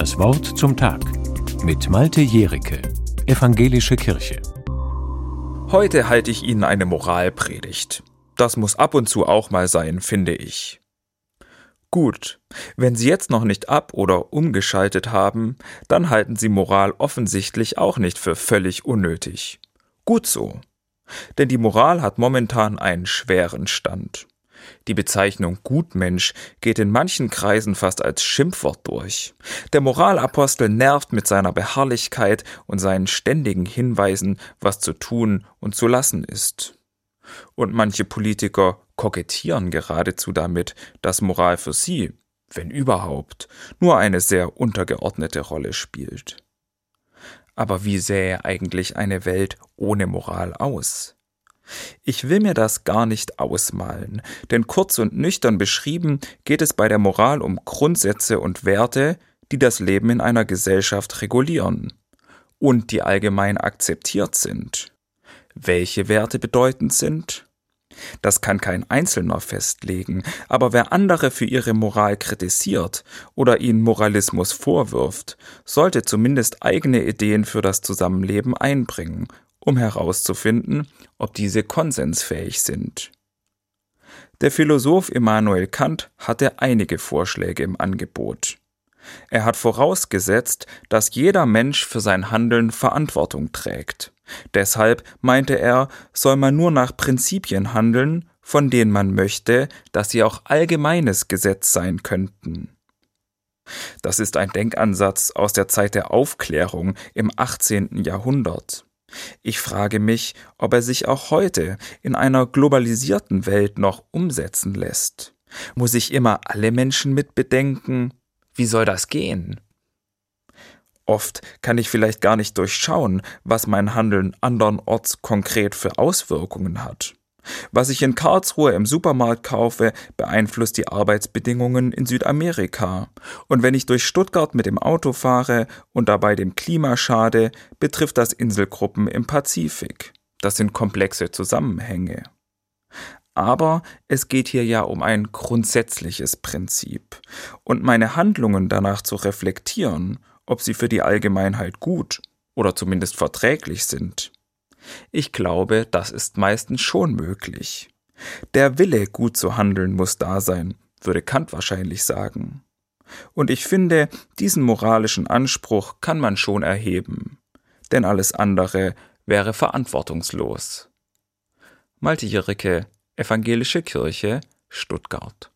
Das Wort zum Tag mit Malte Jericke, Evangelische Kirche. Heute halte ich Ihnen eine Moralpredigt. Das muss ab und zu auch mal sein, finde ich. Gut, wenn Sie jetzt noch nicht ab oder umgeschaltet haben, dann halten Sie Moral offensichtlich auch nicht für völlig unnötig. Gut so. Denn die Moral hat momentan einen schweren Stand. Die Bezeichnung Gutmensch geht in manchen Kreisen fast als Schimpfwort durch. Der Moralapostel nervt mit seiner Beharrlichkeit und seinen ständigen Hinweisen, was zu tun und zu lassen ist. Und manche Politiker kokettieren geradezu damit, dass Moral für sie, wenn überhaupt, nur eine sehr untergeordnete Rolle spielt. Aber wie sähe eigentlich eine Welt ohne Moral aus? Ich will mir das gar nicht ausmalen, denn kurz und nüchtern beschrieben geht es bei der Moral um Grundsätze und Werte, die das Leben in einer Gesellschaft regulieren und die allgemein akzeptiert sind. Welche Werte bedeutend sind? Das kann kein Einzelner festlegen, aber wer andere für ihre Moral kritisiert oder ihnen Moralismus vorwirft, sollte zumindest eigene Ideen für das Zusammenleben einbringen um herauszufinden, ob diese konsensfähig sind. Der Philosoph Immanuel Kant hatte einige Vorschläge im Angebot. Er hat vorausgesetzt, dass jeder Mensch für sein Handeln Verantwortung trägt. Deshalb, meinte er, soll man nur nach Prinzipien handeln, von denen man möchte, dass sie auch allgemeines Gesetz sein könnten. Das ist ein Denkansatz aus der Zeit der Aufklärung im 18. Jahrhundert. Ich frage mich, ob er sich auch heute in einer globalisierten Welt noch umsetzen lässt. Muss ich immer alle Menschen mit bedenken? Wie soll das gehen? Oft kann ich vielleicht gar nicht durchschauen, was mein Handeln andernorts konkret für Auswirkungen hat. Was ich in Karlsruhe im Supermarkt kaufe, beeinflusst die Arbeitsbedingungen in Südamerika. Und wenn ich durch Stuttgart mit dem Auto fahre und dabei dem Klima schade, betrifft das Inselgruppen im Pazifik. Das sind komplexe Zusammenhänge. Aber es geht hier ja um ein grundsätzliches Prinzip. Und meine Handlungen danach zu reflektieren, ob sie für die Allgemeinheit gut oder zumindest verträglich sind, ich glaube, das ist meistens schon möglich. Der Wille, gut zu handeln, muss da sein, würde Kant wahrscheinlich sagen. Und ich finde, diesen moralischen Anspruch kann man schon erheben, denn alles andere wäre verantwortungslos. Malte Jericke, Evangelische Kirche, Stuttgart